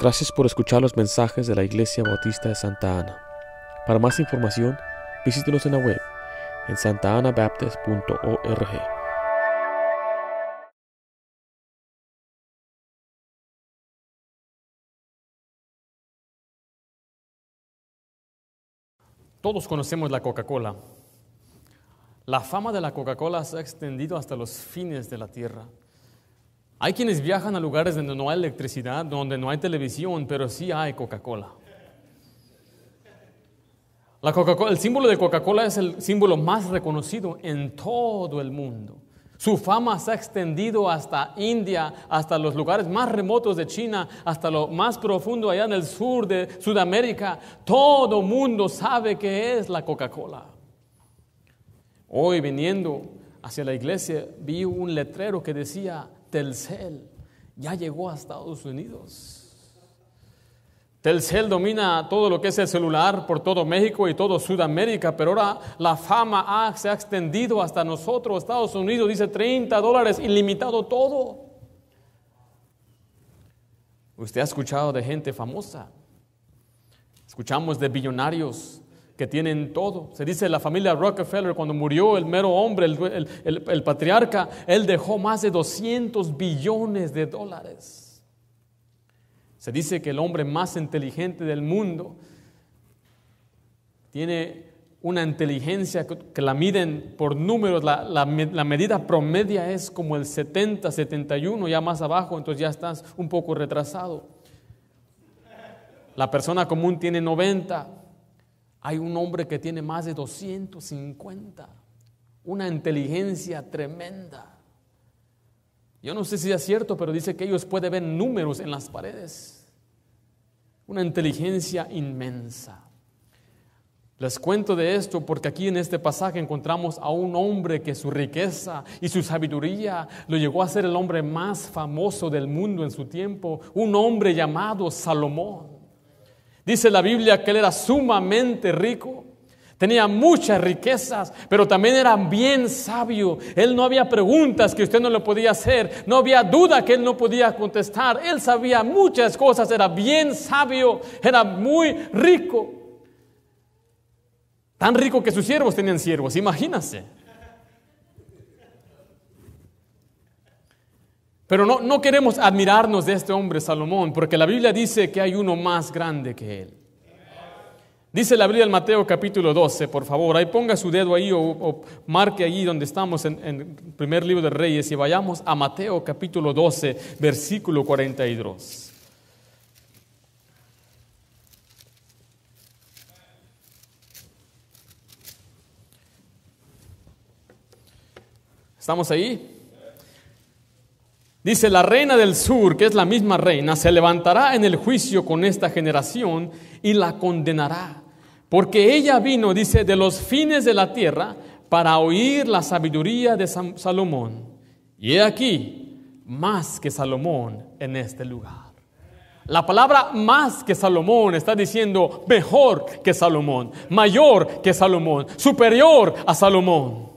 Gracias por escuchar los mensajes de la Iglesia Bautista de Santa Ana. Para más información, visítenos en la web en santaanabaptist.org. Todos conocemos la Coca-Cola. La fama de la Coca-Cola se ha extendido hasta los fines de la tierra. Hay quienes viajan a lugares donde no hay electricidad, donde no hay televisión, pero sí hay Coca-Cola. La Coca-Cola, el símbolo de Coca-Cola es el símbolo más reconocido en todo el mundo. Su fama se ha extendido hasta India, hasta los lugares más remotos de China, hasta lo más profundo allá en el sur de Sudamérica. Todo mundo sabe que es la Coca-Cola. Hoy viniendo hacia la iglesia vi un letrero que decía Telcel ya llegó a Estados Unidos. Telcel domina todo lo que es el celular por todo México y todo Sudamérica, pero ahora la fama se ha extendido hasta nosotros. Estados Unidos dice 30 dólares, ilimitado todo. Usted ha escuchado de gente famosa. Escuchamos de billonarios que tienen todo. Se dice la familia Rockefeller, cuando murió el mero hombre, el, patriarca, él dejó más de 200 billones de dólares. Se dice que el hombre más inteligente del mundo tiene una inteligencia que la miden por números, la, medida promedia es como el 70, 71, ya más abajo, entonces ya estás un poco retrasado. La persona común tiene 90, hay un hombre que tiene más de 250, una inteligencia tremenda. Yo no sé si es cierto, pero dice que ellos pueden ver números en las paredes. Una inteligencia inmensa. Les cuento de esto porque aquí en este pasaje encontramos a un hombre que su riqueza y su sabiduría lo llegó a ser el hombre más famoso del mundo en su tiempo, un hombre llamado Salomón. Dice la Biblia que él era sumamente rico Tenía muchas riquezas, pero también era bien sabio. Él no había preguntas que usted no le podía hacer, no había duda que él no podía contestar. Él sabía muchas cosas, era bien sabio, era muy rico. Tan rico que sus siervos tenían siervos, imagínense. Pero no, no queremos admirarnos de este hombre Salomón, porque la Biblia dice que hay uno más grande que él. Dice la Biblia en Mateo capítulo 12, por favor, ahí ponga su dedo ahí o, marque ahí donde estamos en, en, el primer libro de Reyes y vayamos a Mateo capítulo 12, versículo 42. ¿Estamos ahí? Dice, la reina del sur, que es la misma reina, se levantará en el juicio con esta generación y la condenará. Porque ella vino, dice, de los fines de la tierra para oír la sabiduría de Salomón. Y he aquí, más que Salomón en este lugar. La palabra más que Salomón está diciendo mejor que Salomón, mayor que Salomón, superior a Salomón.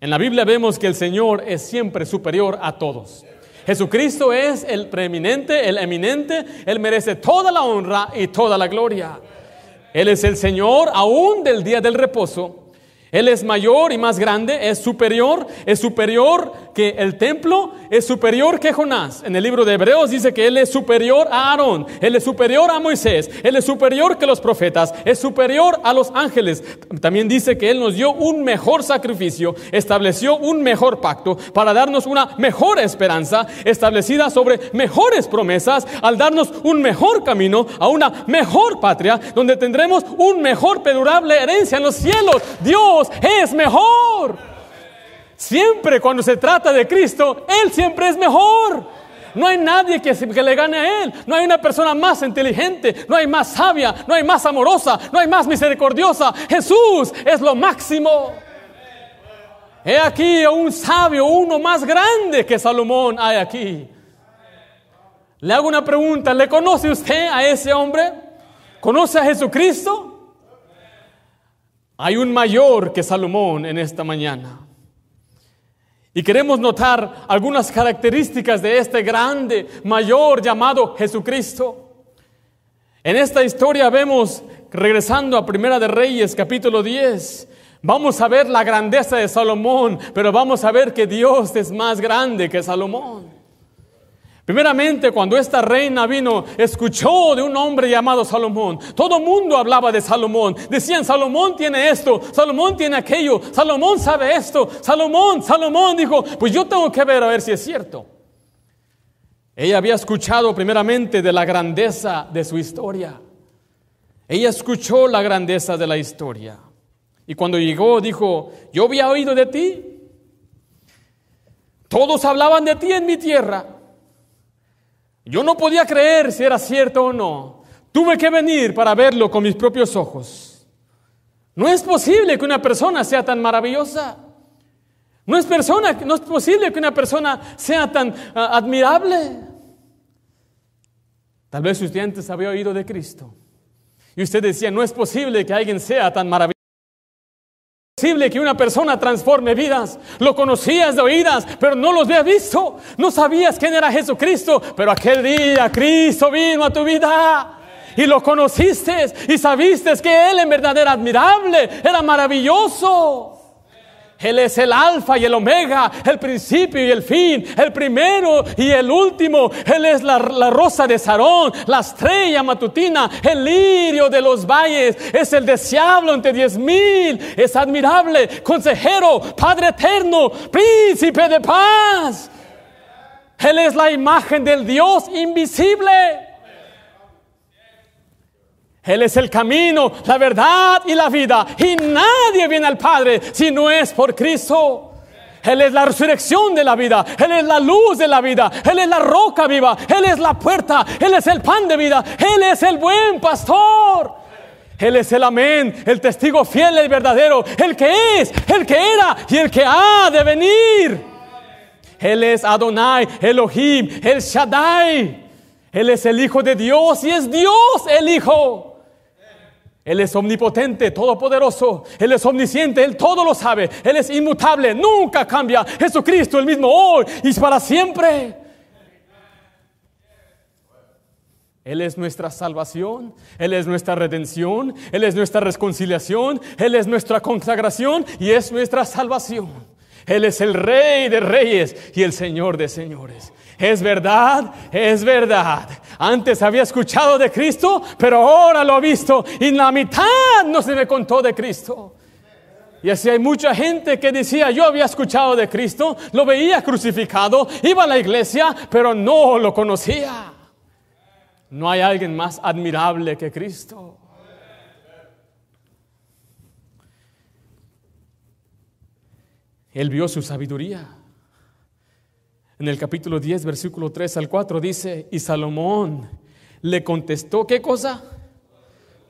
En la Biblia vemos que el Señor es siempre superior a todos. Jesucristo es el preeminente, el eminente, Él merece toda la honra y toda la gloria. Él es el Señor aún del día del reposo. Él es mayor y más grande, es superior, es superior que el templo, es superior que Jonás. En el libro de Hebreos dice que Él es superior a Aarón, Él es superior a Moisés, Él es superior que los profetas, es superior a los ángeles. También dice que Él nos dio un mejor sacrificio, estableció un mejor pacto para darnos una mejor esperanza, establecida sobre mejores promesas, al darnos un mejor camino a una mejor patria, donde tendremos un mejor perdurable herencia en los cielos. Dios es mejor. Siempre cuando se trata de Cristo, Él siempre es mejor. No hay nadie que, que, le gane a Él. No hay una persona más inteligente, no hay más sabia, no hay más amorosa, no hay más misericordiosa. Jesús es lo máximo. He aquí un sabio, uno más grande que Salomón hay aquí. Le hago una pregunta, ¿le conoce usted a ese hombre? ¿Conoce a Jesucristo? Hay un mayor que Salomón en esta mañana. Y queremos notar algunas características de este grande mayor llamado Jesucristo. En esta historia vemos, regresando a Primera de Reyes, capítulo 10, vamos a ver la grandeza de Salomón, pero vamos a ver que Dios es más grande que Salomón. Primeramente, cuando esta reina vino, escuchó de un hombre llamado Salomón. Todo mundo hablaba de Salomón. Decían, Salomón tiene esto, Salomón tiene aquello, Salomón sabe esto, Salomón, Salomón dijo, pues yo tengo que ver a ver si es cierto. Ella había escuchado primeramente de la grandeza de su historia. Ella escuchó la grandeza de la historia. Y cuando llegó dijo, yo había oído de ti. Todos hablaban de ti en mi tierra. Yo no podía creer si era cierto o no. Tuve que venir para verlo con mis propios ojos. No es posible que una persona sea tan maravillosa. No es, persona, no es posible que una persona sea tan ah, admirable. Tal vez usted antes había oído de Cristo. Y usted decía, no es posible que alguien sea tan maravilloso. Posible que una persona transforme vidas. Lo conocías de oídas, pero no los habías visto. No sabías quién era Jesucristo, pero aquel día Cristo vino a tu vida. Y lo conociste y sabiste que Él en verdad era admirable, era maravilloso. Él es el alfa y el omega, el principio y el fin, el primero y el último. Él es la, rosa de Sarón, la estrella matutina, el lirio de los valles. Es el deseable entre diez mil. Es admirable, consejero, Padre eterno, príncipe de paz. Él es la imagen del Dios invisible. Él es el camino, la verdad y la vida. Y nadie viene al Padre si no es por Cristo. Él es la resurrección de la vida. Él es la luz de la vida. Él es la roca viva. Él es la puerta. Él es el pan de vida. Él es el buen pastor. Él es el amén, el testigo fiel y verdadero. El que es, el que era y el que ha de venir. Él es Adonai, Elohim, el Shaddai. Él es el Hijo de Dios y es Dios el Hijo. Él es omnipotente, todopoderoso. Él es omnisciente, Él todo lo sabe. Él es inmutable, nunca cambia. Jesucristo el mismo hoy y para siempre. Él es nuestra salvación, Él es nuestra redención, Él es nuestra reconciliación, Él es nuestra consagración y es nuestra salvación. Él es el Rey de reyes y el Señor de señores. Es verdad, es verdad. Antes había escuchado de Cristo, pero ahora lo he visto y la mitad no se me contó de Cristo. Y así hay mucha gente que decía, yo había escuchado de Cristo, lo veía crucificado, iba a la iglesia, pero no lo conocía. No hay alguien más admirable que Cristo. Él vio su sabiduría. En el capítulo 10, versículo 3 al 4 dice, y Salomón le contestó, ¿qué cosa?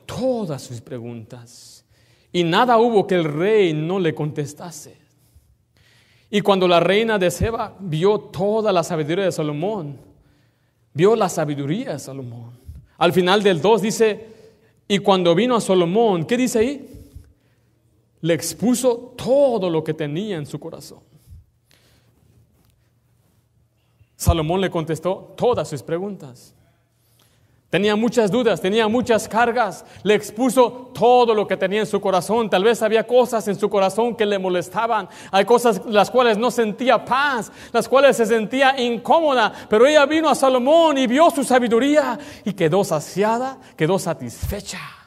Todas sus preguntas. Y nada hubo que el rey no le contestase. Y cuando la reina de Seba vio toda la sabiduría de Salomón, vio la sabiduría de Salomón. Al final del 2 dice, y cuando vino a Salomón, ¿qué dice ahí? Le expuso todo lo que tenía en su corazón. Salomón le contestó todas sus preguntas. Tenía muchas dudas, tenía muchas cargas, le expuso todo lo que tenía en su corazón. Tal vez había cosas en su corazón que le molestaban, hay cosas las cuales no sentía paz, las cuales se sentía incómoda, pero ella vino a Salomón y vio su sabiduría y quedó saciada, quedó satisfecha.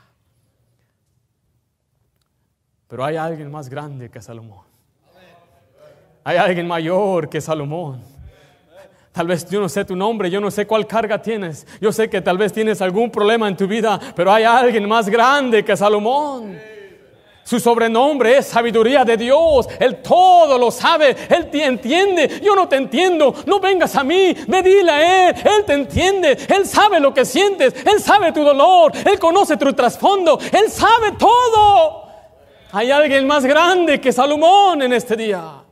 Pero hay alguien más grande que Salomón. Hay alguien mayor que Salomón. Tal vez yo no sé tu nombre, yo no sé cuál carga tienes. Yo sé que tal vez tienes algún problema en tu vida, pero hay alguien más grande que Salomón. Su sobrenombre es sabiduría de Dios. Él todo lo sabe. Él te entiende. Yo no te entiendo. No vengas a mí. Dile a Él. Él te entiende. Él sabe lo que sientes. Él sabe tu dolor. Él conoce tu trasfondo. Él sabe todo. Hay alguien más grande que Salomón en este día.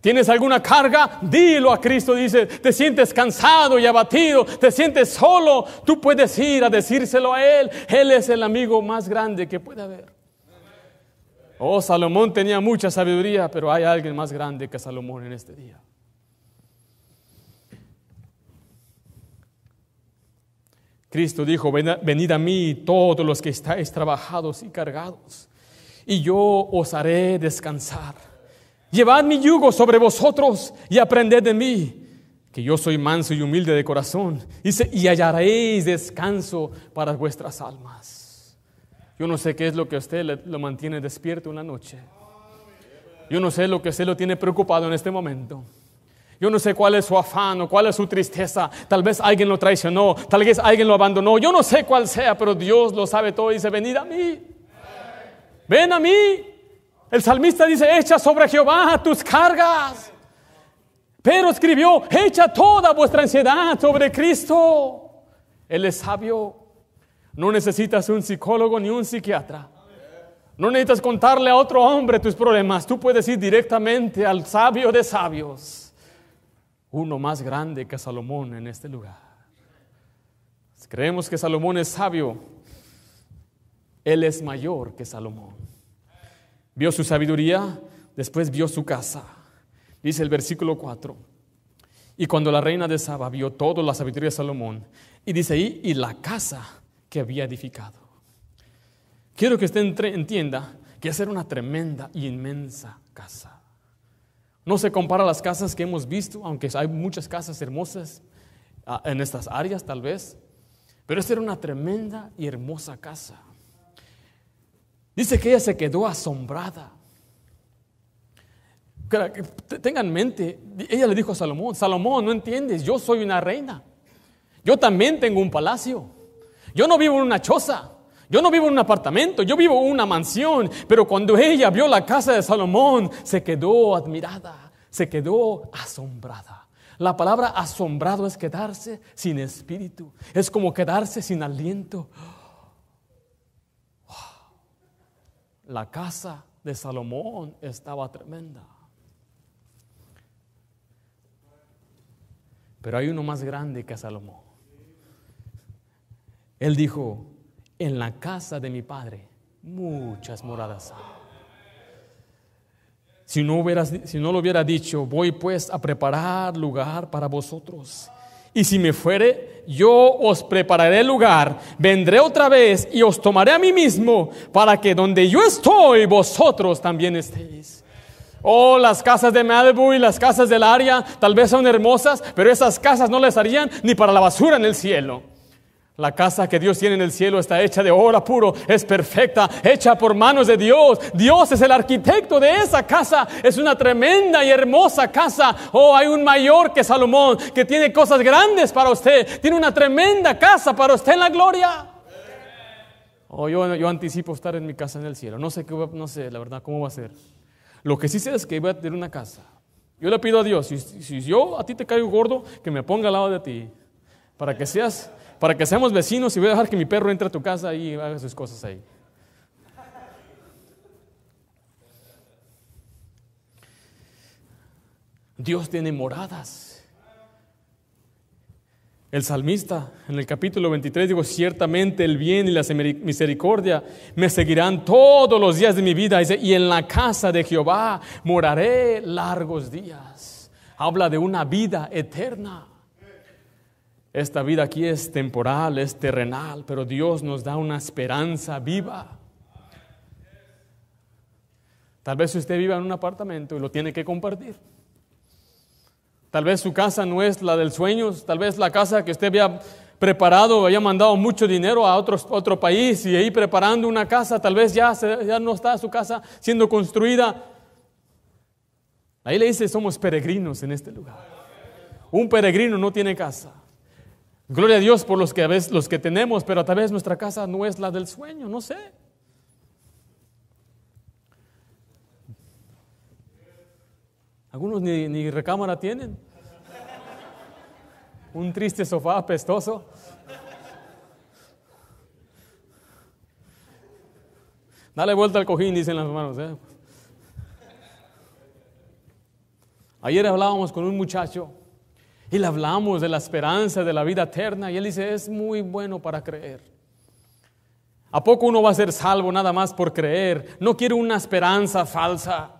¿Tienes alguna carga? Dilo a Cristo. Dice, te sientes cansado y abatido, te sientes solo. Tú puedes ir a decírselo a Él. Él es el amigo más grande que puede haber. Oh, Salomón tenía mucha sabiduría, pero hay alguien más grande que Salomón en este día. Cristo dijo, venid a mí todos los que estáis trabajados y cargados, y yo os haré descansar. Llevad mi yugo sobre vosotros y aprended de mí, que yo soy manso y humilde de corazón, y hallaréis descanso para vuestras almas. Yo no sé qué es lo que a usted lo mantiene despierto en la noche. Yo no sé lo que usted lo tiene preocupado en este momento. Yo no sé cuál es su afán o cuál es su tristeza. Tal vez alguien lo traicionó, tal vez alguien lo abandonó. Yo no sé cuál sea, pero Dios lo sabe todo dice, venid a mí. Ven a mí. El salmista dice, echa sobre Jehová tus cargas. Pero escribió, echa toda vuestra ansiedad sobre Cristo. Él es sabio. No necesitas un psicólogo ni un psiquiatra. No necesitas contarle a otro hombre tus problemas. Tú puedes ir directamente al sabio de sabios. Uno más grande que Salomón en este lugar. Creemos que Salomón es sabio. Él es mayor que Salomón. Vio su sabiduría, después vio su casa. Dice el versículo 4. Y cuando la reina de Saba vio toda la sabiduría de Salomón, y dice ahí, y la casa que había edificado. Quiero que usted entienda que es una tremenda y inmensa casa. No se compara a las casas que hemos visto, aunque hay muchas casas hermosas ah, en estas áreas tal vez, pero esta era una tremenda y hermosa casa. Dice que ella se quedó asombrada. Tengan en mente, ella le dijo a Salomón, Salomón, no entiendes, yo soy una reina. Yo también tengo un palacio. Yo no vivo en una choza. Yo no vivo en un apartamento, yo vivo en una mansión, pero cuando ella vio la casa de Salomón, se quedó admirada, se quedó asombrada. La palabra asombrado es quedarse sin espíritu, es como quedarse sin aliento. La casa de Salomón estaba tremenda. Pero hay uno más grande que Salomón. Él dijo, en la casa de mi padre muchas moradas Si no, si no lo hubiera dicho, voy pues a preparar lugar para vosotros. Y si me fuere, yo os prepararé lugar, vendré otra vez y os tomaré a mí mismo, para que donde yo estoy, vosotros también estéis. Oh, las casas de Malibu y las casas del área tal vez son hermosas, pero esas casas no les harían ni para la basura en el cielo. La casa que Dios tiene en el cielo está hecha de oro puro, es perfecta, hecha por manos de Dios. Dios es el arquitecto de esa casa. Es una tremenda y hermosa casa. Oh, hay un mayor que Salomón que tiene cosas grandes para usted. Tiene una tremenda casa para usted en la gloria. Oh, yo, anticipo estar en mi casa en el cielo. No sé qué, no sé, la verdad, cómo va a ser. Lo que sí sé es que voy a tener una casa. Yo le pido a Dios, si, si yo a ti te caigo gordo, que me ponga al lado de ti, para que seas para que seamos vecinos y voy a dejar que mi perro entre a tu casa y haga sus cosas ahí. Dios tiene moradas. El salmista en el capítulo 23 digo, ciertamente el bien y la misericordia me seguirán todos los días de mi vida y en la casa de Jehová moraré largos días. Habla de una vida eterna. Esta vida aquí es temporal, es terrenal, pero Dios nos da una esperanza viva. Tal vez usted viva en un apartamento y lo tiene que compartir. Tal vez su casa no es la del sueño, tal vez la casa que usted había preparado, había mandado mucho dinero a otro, otro país y ahí preparando una casa, tal vez ya, ya no está su casa siendo construida. Ahí le dice, somos peregrinos en este lugar. Un peregrino no tiene casa. Gloria a Dios por los que a veces los que tenemos, pero tal vez nuestra casa no es la del sueño, no sé. Algunos ni, recámara tienen. Un triste sofá apestoso. Dale vuelta al cojín, dicen las manos. ¿eh? Ayer hablábamos con un muchacho y le hablamos de la esperanza de la vida eterna y él dice, es muy bueno para creer. ¿A poco uno va a ser salvo nada más por creer? No quiere una esperanza falsa.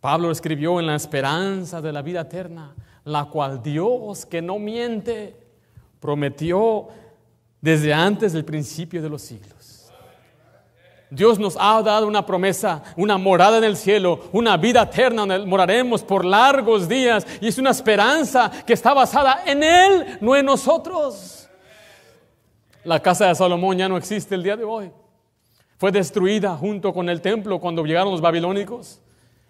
Pablo escribió en la esperanza de la vida eterna. la cual Dios, que no miente, prometió desde antes del principio de los siglos. Dios nos ha dado una promesa, una morada en el cielo, una vida eterna donde moraremos por largos días y es una esperanza que está basada en Él, no en nosotros. La casa de Salomón ya no existe el día de hoy. Fue destruida junto con el templo cuando llegaron los babilónicos.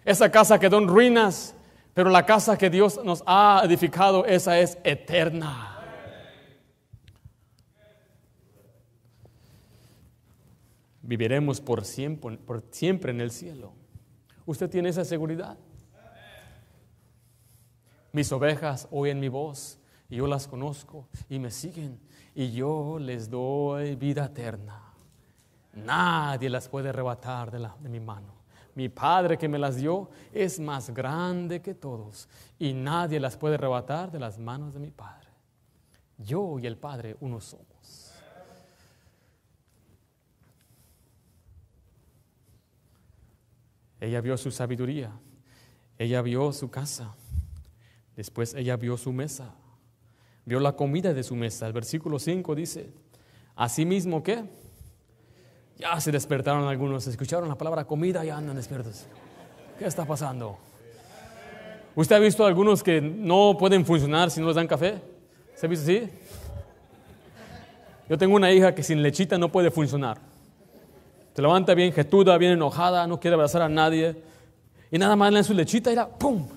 Esa casa quedó en ruinas, pero la casa que Dios nos ha edificado, esa es eterna. Viviremos por siempre, por siempre en el cielo. ¿Usted tiene esa seguridad? Mis ovejas oyen mi voz y yo las conozco y me siguen y yo les doy vida eterna. Nadie las puede arrebatar de, la, de mi mano. Mi Padre que me las dio es más grande que todos y nadie las puede arrebatar de las manos de mi Padre. Yo y el Padre uno somos. Ella vio su sabiduría, ella vio su casa, después ella vio su mesa, vio la comida de su mesa. El versículo 5 dice, asimismo que ya se despertaron algunos, escucharon la palabra comida y andan despiertos. ¿Qué está pasando? ¿Usted ha visto algunos que no pueden funcionar si no les dan café? ¿Se ha visto así? Yo tengo una hija que sin lechita no puede funcionar. Se levanta bien jetuda, bien enojada, no quiere abrazar a nadie. Y nada más le dan su lechita y era ¡pum!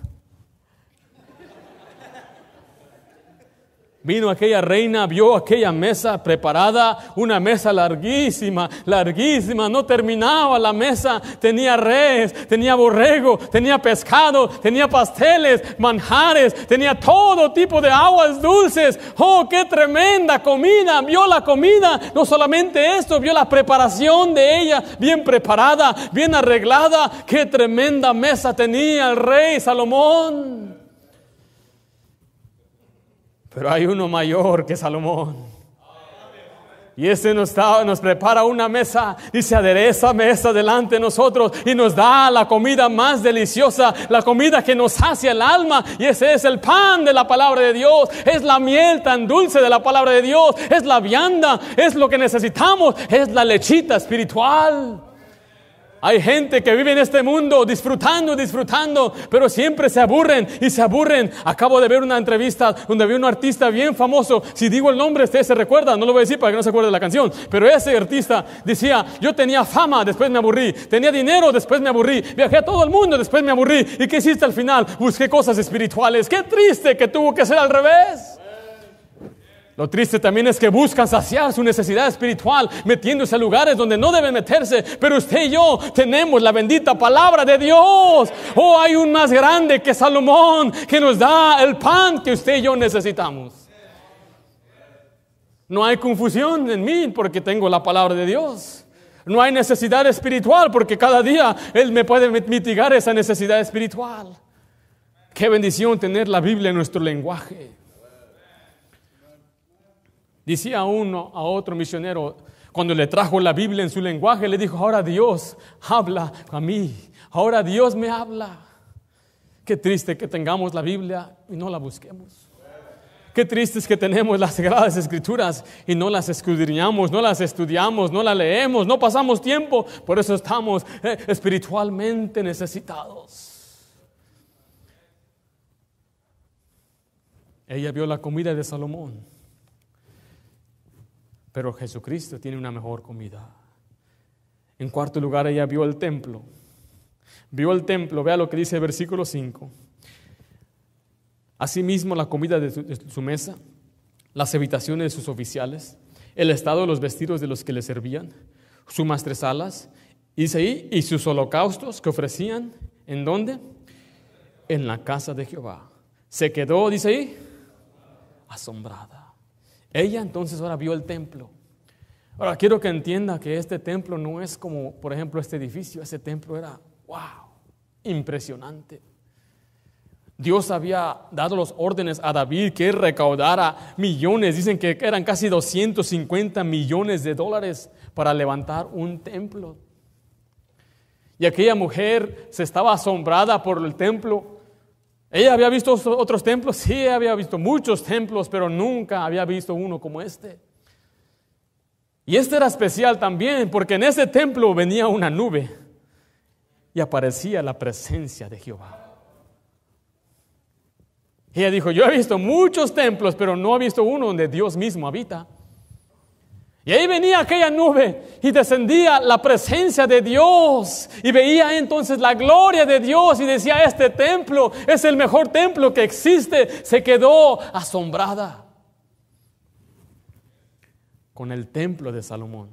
Vino aquella reina, vio aquella mesa preparada, una mesa larguísima, larguísima, no terminaba la mesa, tenía res, tenía borrego, tenía pescado, tenía pasteles, manjares, tenía todo tipo de aguas dulces. Oh, qué tremenda comida, vio la comida, no solamente esto, vio la preparación de ella, bien preparada, bien arreglada, qué tremenda mesa tenía el rey Salomón. Pero hay uno mayor que Salomón. Y ese nos, nos prepara una mesa se adereza mesa delante de nosotros y nos da la comida más deliciosa, la comida que nos sacia el alma. Y ese es el pan de la palabra de Dios, es la miel tan dulce de la palabra de Dios, es la vianda, es lo que necesitamos, es la lechita espiritual. Hay gente que vive en este mundo disfrutando, disfrutando, pero siempre se aburren y se aburren. Acabo de ver una entrevista donde vi un artista bien famoso. Si digo el nombre, usted se recuerda, no lo voy a decir para que no se acuerde de la canción, pero ese artista decía, yo tenía fama, después me aburrí, tenía dinero, después me aburrí, viajé a todo el mundo, después me aburrí. ¿Y qué hiciste al final? Busqué cosas espirituales. Qué triste que tuvo que ser al revés. Lo triste también es que buscan saciar su necesidad espiritual metiéndose a lugares donde no deben meterse. Pero usted y yo tenemos la bendita palabra de Dios. Oh, hay un más grande que Salomón que nos da el pan que usted y yo necesitamos. No hay confusión en mí porque tengo la palabra de Dios. No hay necesidad espiritual porque cada día Él me puede mitigar esa necesidad espiritual. Qué bendición tener la Biblia en nuestro lenguaje. Decía uno a otro misionero, cuando le trajo la Biblia en su lenguaje, le dijo, ahora Dios habla a mí, ahora Dios me habla. Qué triste que tengamos la Biblia y no la busquemos. Qué triste es que tenemos las sagradas escrituras y no las escudriñamos, no las estudiamos, no las leemos, no pasamos tiempo. Por eso estamos eh, espiritualmente necesitados. Ella vio la comida de Salomón pero Jesucristo tiene una mejor comida. En cuarto lugar, ella vio el templo. Vio el templo, vea lo que dice el versículo 5. Asimismo, la comida de su, de su mesa, las habitaciones de sus oficiales, el estado de los vestidos de los que le servían, sus mastresalas, dice ahí, y sus holocaustos que ofrecían, ¿en dónde? En la casa de Jehová. Se quedó, dice ahí, asombrada. Ella entonces ahora vio el templo. Ahora quiero que entienda que este templo no es como, por ejemplo, este edificio. Ese templo era, wow, impresionante. Dios había dado los órdenes a David que recaudara millones, dicen que eran casi 250 millones de dólares para levantar un templo. Y aquella mujer se estaba asombrada por el templo Ella había visto otros templos, sí, había visto muchos templos, pero nunca había visto uno como este. Y este era especial también, porque en ese templo venía una nube y aparecía la presencia de Jehová. ella dijo, yo he visto muchos templos, pero no he visto uno donde Dios mismo habita. Y ahí venía aquella nube y descendía la presencia de Dios. Y veía entonces la gloria de Dios y decía, este templo es el mejor templo que existe. Se quedó asombrada con el templo de Salomón.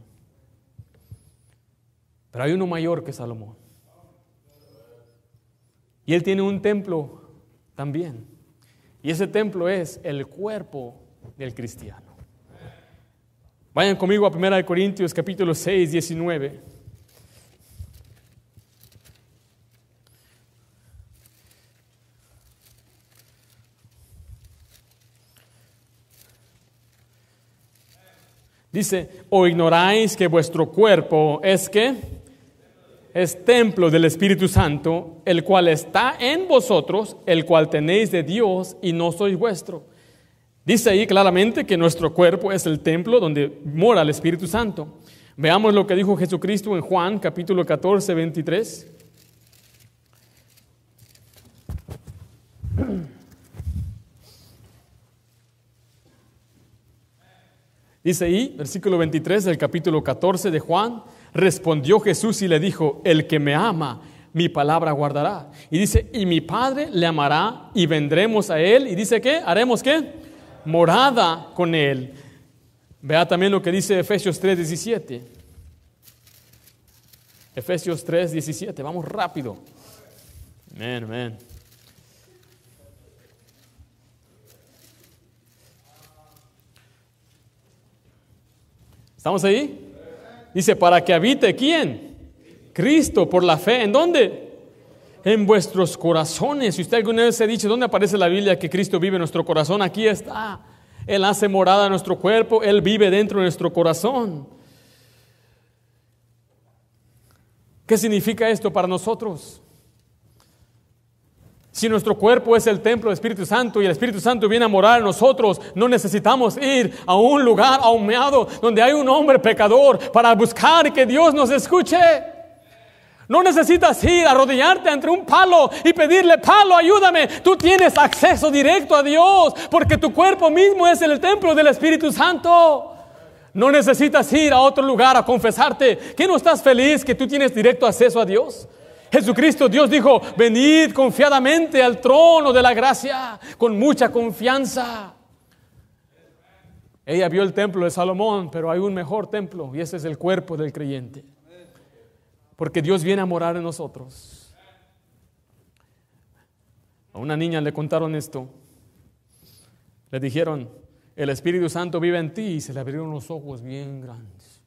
Pero hay uno mayor que Salomón. Y él tiene un templo también. Y ese templo es el cuerpo del cristiano. Vayan conmigo a 1 Corintios capítulo 6, 19. Dice, o ignoráis que vuestro cuerpo es que es templo del Espíritu Santo, el cual está en vosotros, el cual tenéis de Dios y no sois vuestro Dice ahí claramente que nuestro cuerpo es el templo donde mora el Espíritu Santo. Veamos lo que dijo Jesucristo en Juan capítulo 14, 23. Dice ahí, versículo 23 del capítulo 14 de Juan, respondió Jesús y le dijo, el que me ama, mi palabra guardará. Y dice, y mi Padre le amará y vendremos a él. Y dice, ¿qué? ¿Haremos qué? Morada con Él. Vea también lo que dice Efesios 3, 17. Efesios 3, 17. Vamos rápido. Amén, amén. ¿Estamos ahí? Dice, para que habite quién? Cristo por la fe. ¿En dónde? En vuestros corazones. Si usted alguna vez se ha dicho, ¿dónde aparece la Biblia que Cristo vive en nuestro corazón? Aquí está. Él hace morada en nuestro cuerpo, Él vive dentro de nuestro corazón. ¿Qué significa esto para nosotros? Si nuestro cuerpo es el templo del Espíritu Santo y el Espíritu Santo viene a morar en nosotros, no necesitamos ir a un lugar ahumeado donde hay un hombre pecador para buscar que Dios nos escuche. No necesitas ir a arrodillarte entre un palo y pedirle, palo, ayúdame. Tú tienes acceso directo a Dios porque tu cuerpo mismo es el templo del Espíritu Santo. No necesitas ir a otro lugar a confesarte. ¿Que no estás feliz que tú tienes directo acceso a Dios? Jesucristo, Dios dijo, venid confiadamente al trono de la gracia con mucha confianza. Ella vio el templo de Salomón, pero hay un mejor templo y ese es el cuerpo del creyente. Porque Dios viene a morar en nosotros. A una niña le contaron esto. Le dijeron, el Espíritu Santo vive en ti y se le abrieron los ojos bien grandes.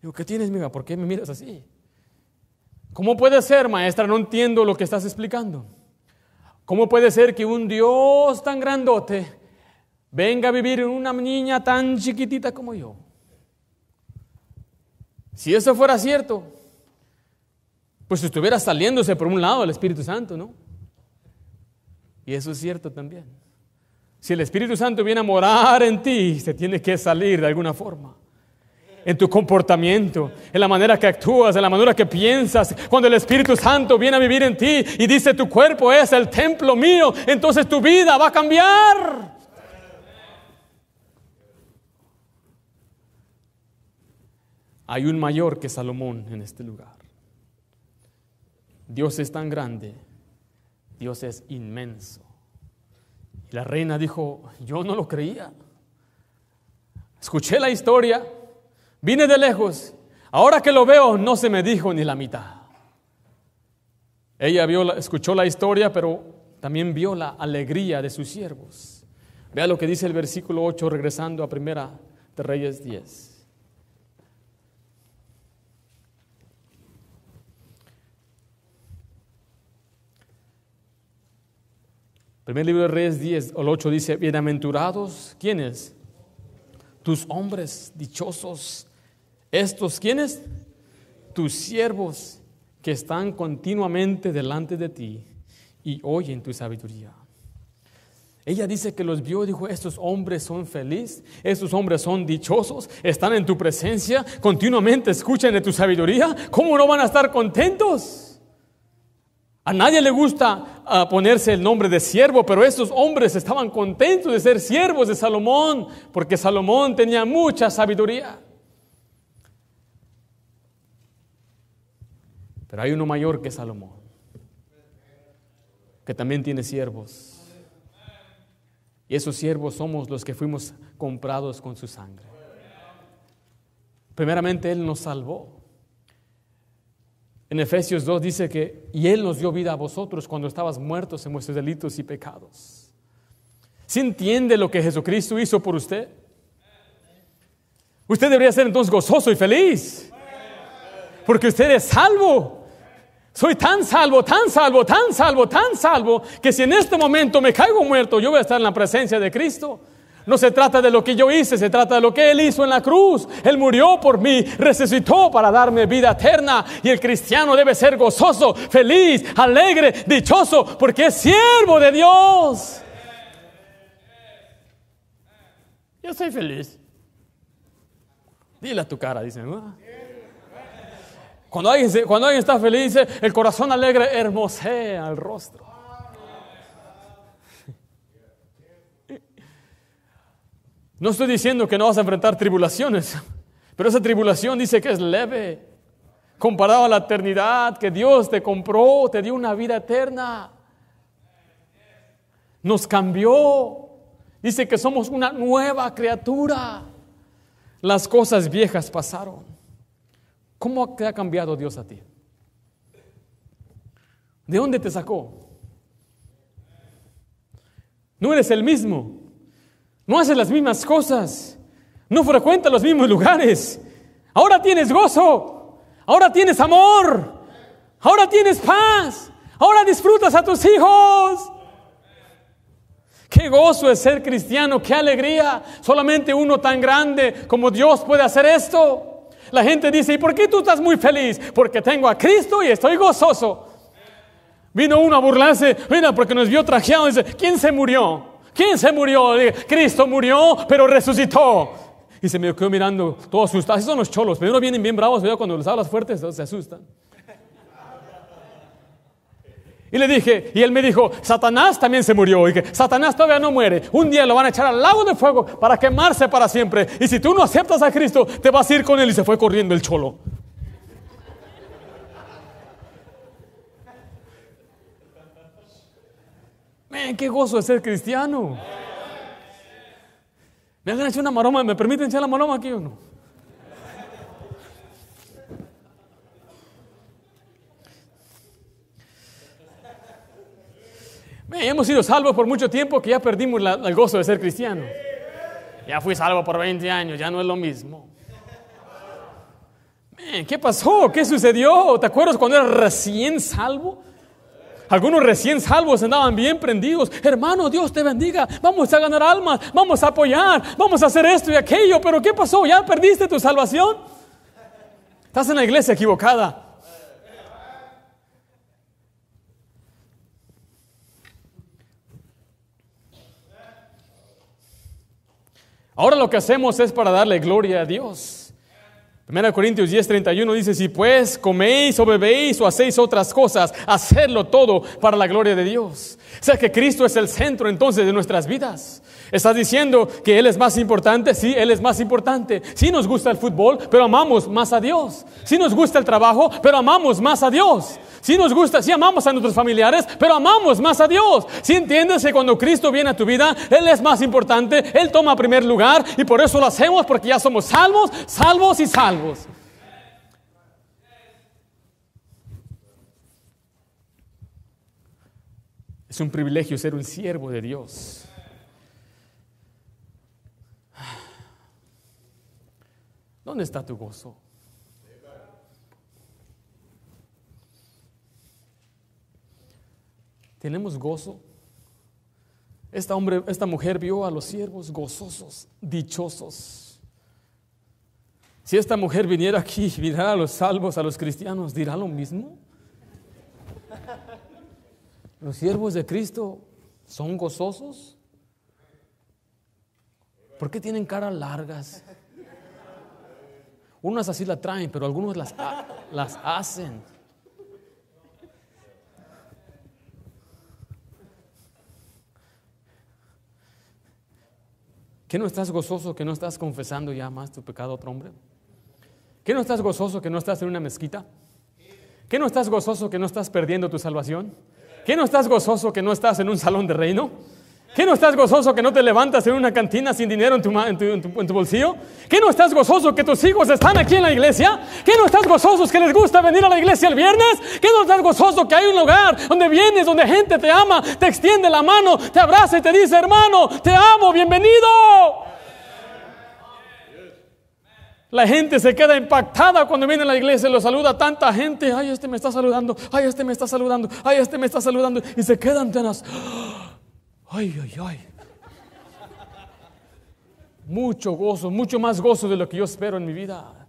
Digo, ¿qué tienes, amiga? ¿Por qué me miras así? ¿Cómo puede ser, maestra? No entiendo lo que estás explicando. ¿Cómo puede ser que un Dios tan grandote venga a vivir en una niña tan chiquitita como yo? Si eso fuera cierto, pues estuviera saliéndose por un lado el Espíritu Santo, ¿no? Y eso es cierto también. Si el Espíritu Santo viene a morar en ti, se tiene que salir de alguna forma. En tu comportamiento, en la manera que actúas, en la manera que piensas. Cuando el Espíritu Santo viene a vivir en ti y dice tu cuerpo es el templo mío, entonces tu vida va a cambiar. Hay un mayor que Salomón en este lugar. Dios es tan grande, Dios es inmenso. Y la reina dijo, yo no lo creía. Escuché la historia, vine de lejos, ahora que lo veo no se me dijo ni la mitad. Ella vio, escuchó la historia, pero también vio la alegría de sus siervos. Vea lo que dice el versículo 8, regresando a Primera de Reyes 10. Primer libro de Reyes 10 o 8 dice, bienaventurados, ¿quiénes? Tus hombres dichosos. Estos, ¿quiénes? Tus siervos que están continuamente delante de ti y oyen tu sabiduría. Ella dice que los vio y dijo, estos hombres son felices, estos hombres son dichosos, están en tu presencia, continuamente escuchan de tu sabiduría, ¿cómo no van a estar contentos? A nadie le gusta ah, ponerse el nombre de siervo, pero estos hombres estaban contentos de ser siervos de Salomón, porque Salomón tenía mucha sabiduría. Pero hay uno mayor que Salomón, que también tiene siervos. Y esos siervos somos los que fuimos comprados con su sangre. Primeramente Él nos salvó. En Efesios 2 dice que, y Él nos dio vida a vosotros cuando estabas muertos en vuestros delitos y pecados. ¿Se entiende lo que Jesucristo hizo por usted? Usted debería ser entonces gozoso y feliz. Porque usted es salvo. Soy tan salvo, tan salvo, tan salvo, tan salvo, que si en este momento me caigo muerto, yo voy a estar en la presencia de Cristo. No se trata de lo que yo hice, se trata de lo que Él hizo en la cruz. Él murió por mí, resucitó para darme vida eterna. Y el cristiano debe ser gozoso, feliz, alegre, dichoso, porque es siervo de Dios. Yo soy feliz. Dile a tu cara, dice. Cuando alguien, cuando alguien está feliz, el corazón alegre hermosea el rostro. No estoy diciendo que no vas a enfrentar tribulaciones, pero esa tribulación dice que es leve, comparado a la eternidad, que Dios te compró, te dio una vida eterna. Nos cambió. Dice que somos una nueva criatura. Las cosas viejas pasaron. ¿Cómo te ha cambiado Dios a ti? ¿De dónde te sacó? No eres el mismo. No haces las mismas cosas. No frecuentas los mismos lugares. Ahora tienes gozo. Ahora tienes amor. Ahora tienes paz. Ahora disfrutas a tus hijos. Qué gozo es ser cristiano. Qué alegría. Solamente uno tan grande como Dios puede hacer esto. La gente dice, ¿y por qué tú estás muy feliz? Porque tengo a Cristo y estoy gozoso. Vino uno a burlarse, mira, porque nos vio trajeado. Dice, ¿quién se murió? ¿Quién se murió? Cristo murió, pero resucitó. Y se me quedó mirando, todo asustado. Esos son los cholos. Primero vienen bien bravos, veo cuando les hablas fuertes, se asustan. Y le dije, y él me dijo, Satanás también se murió. Y que Satanás todavía no muere. Un día lo van a echar al lago de fuego para quemarse para siempre. Y si tú no aceptas a Cristo, te vas a ir con él. Y se fue corriendo el cholo. Qué gozo de ser cristiano. Me han hecho una maroma, ¿me permiten echar la maroma aquí o no? hemos sido salvos por mucho tiempo que ya perdimos el gozo de ser cristiano. Ya fui salvo por 20 años, ya no es lo mismo. ¿Qué pasó? ¿Qué sucedió? ¿Te acuerdas cuando eras recién salvo? Algunos recién salvos andaban bien prendidos. Hermano, Dios te bendiga. Vamos a ganar almas. Vamos a apoyar. Vamos a hacer esto y aquello. Pero ¿qué pasó? ¿Ya perdiste tu salvación? Estás en la iglesia equivocada. Ahora lo que hacemos es para darle gloria a Dios. 1 Corintios 10, 31 dice, si pues coméis o bebéis o hacéis otras cosas, hacedlo todo para la gloria de Dios. O sea que Cristo es el centro entonces de nuestras vidas. ¿Estás diciendo que Él es más importante? Sí, Él es más importante. Sí nos gusta el fútbol, pero amamos más a Dios. Sí nos gusta el trabajo, pero amamos más a Dios. Sí nos gusta, sí amamos a nuestros familiares, pero amamos más a Dios. Si entiendes que cuando Cristo viene a tu vida, Él es más importante, Él toma primer lugar y por eso lo hacemos porque ya somos salvos, salvos y salvos. Es un privilegio ser un siervo de Dios. ¿Dónde está tu gozo? ¿Tenemos gozo? Esta, hombre, esta mujer vio a los siervos gozosos, dichosos. Si esta mujer viniera aquí y mirara a los salvos, a los cristianos, ¿dirá lo mismo? Los siervos de Cristo son gozosos. ¿Por qué tienen caras largas? Unas así la traen, pero algunos las, las hacen. ¿Qué no estás gozoso que no estás confesando ya más tu pecado a otro hombre? ¿Qué no estás gozoso que no estás en una mezquita? ¿Qué no estás gozoso que no estás perdiendo tu salvación? ¿Qué no estás gozoso que no estás en un salón de reino? ¿Qué no estás gozoso que no te levantas en una cantina sin dinero en tu, en tu, bolsillo? ¿Qué no estás gozoso que tus hijos están aquí en la iglesia? ¿Qué no estás gozoso que les gusta venir a la iglesia el viernes? ¿Qué no estás gozoso que hay un lugar donde vienes, donde gente te ama, te extiende la mano, te abraza y te dice, hermano, te amo, bienvenido? La gente se queda impactada cuando viene a la iglesia y lo saluda tanta gente. Ay, este me está saludando. Ay, este me está saludando. Ay, este me está saludando. Y se quedan tenas. Ay, ay, ay. Mucho gozo, mucho más gozo de lo que yo espero en mi vida.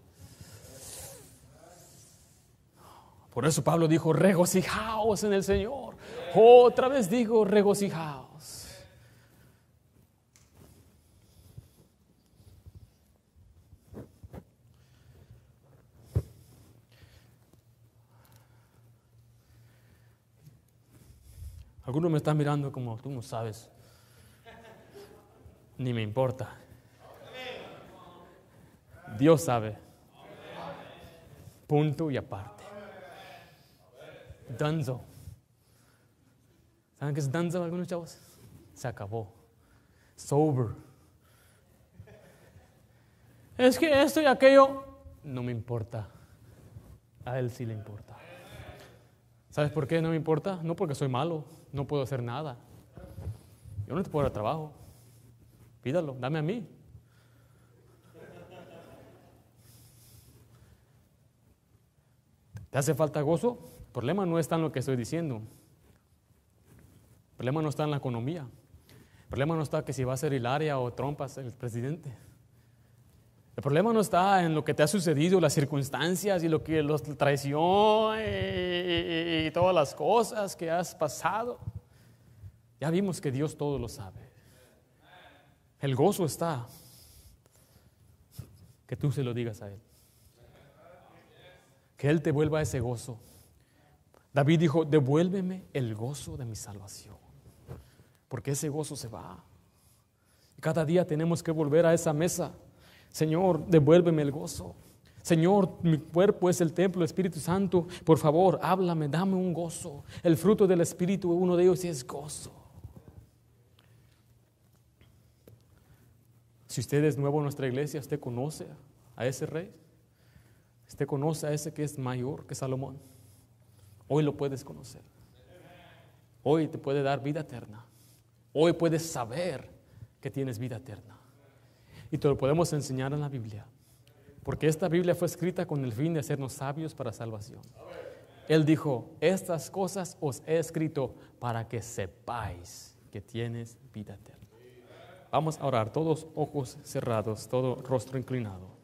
Por eso Pablo dijo, regocijaos en el Señor. Otra vez digo, regocijaos. Algunos me están mirando como tú no sabes. Ni me importa. Dios sabe. Punto y aparte. Danzo. ¿Saben qué es danzo algunos chavos? Se acabó. Sober. Es que esto y aquello no me importa. A él sí le importa. ¿Sabes por qué no me importa? No porque soy malo no puedo hacer nada. Yo no te puedo dar trabajo. Pídalo, dame a mí. ¿Te hace falta gozo? El problema no está en lo que estoy diciendo. El problema no está en la economía. El problema no está que si va a ser Hilaria o Trompas el presidente. El problema no está en lo que te ha sucedido, las circunstancias y lo que los traición y, todas las cosas que has pasado. Ya vimos que Dios todo lo sabe. El gozo está que tú se lo digas a Él. Que Él te vuelva ese gozo. David dijo, devuélveme el gozo de mi salvación. Porque ese gozo se va. Cada día tenemos que volver a esa mesa Señor, devuélveme el gozo. Señor, mi cuerpo es el templo Espíritu Santo. Por favor, háblame, dame un gozo. El fruto del Espíritu, uno de ellos es gozo. Si usted es nuevo en nuestra iglesia, usted conoce a ese rey. Usted conoce a ese que es mayor que Salomón. Hoy lo puedes conocer. Hoy te puede dar vida eterna. Hoy puedes saber que tienes vida eterna. Y te lo podemos enseñar en la Biblia. Porque esta Biblia fue escrita con el fin de hacernos sabios para salvación. Él dijo, estas cosas os he escrito para que sepáis que tienes vida eterna. Vamos a orar, todos ojos cerrados, todo rostro inclinado.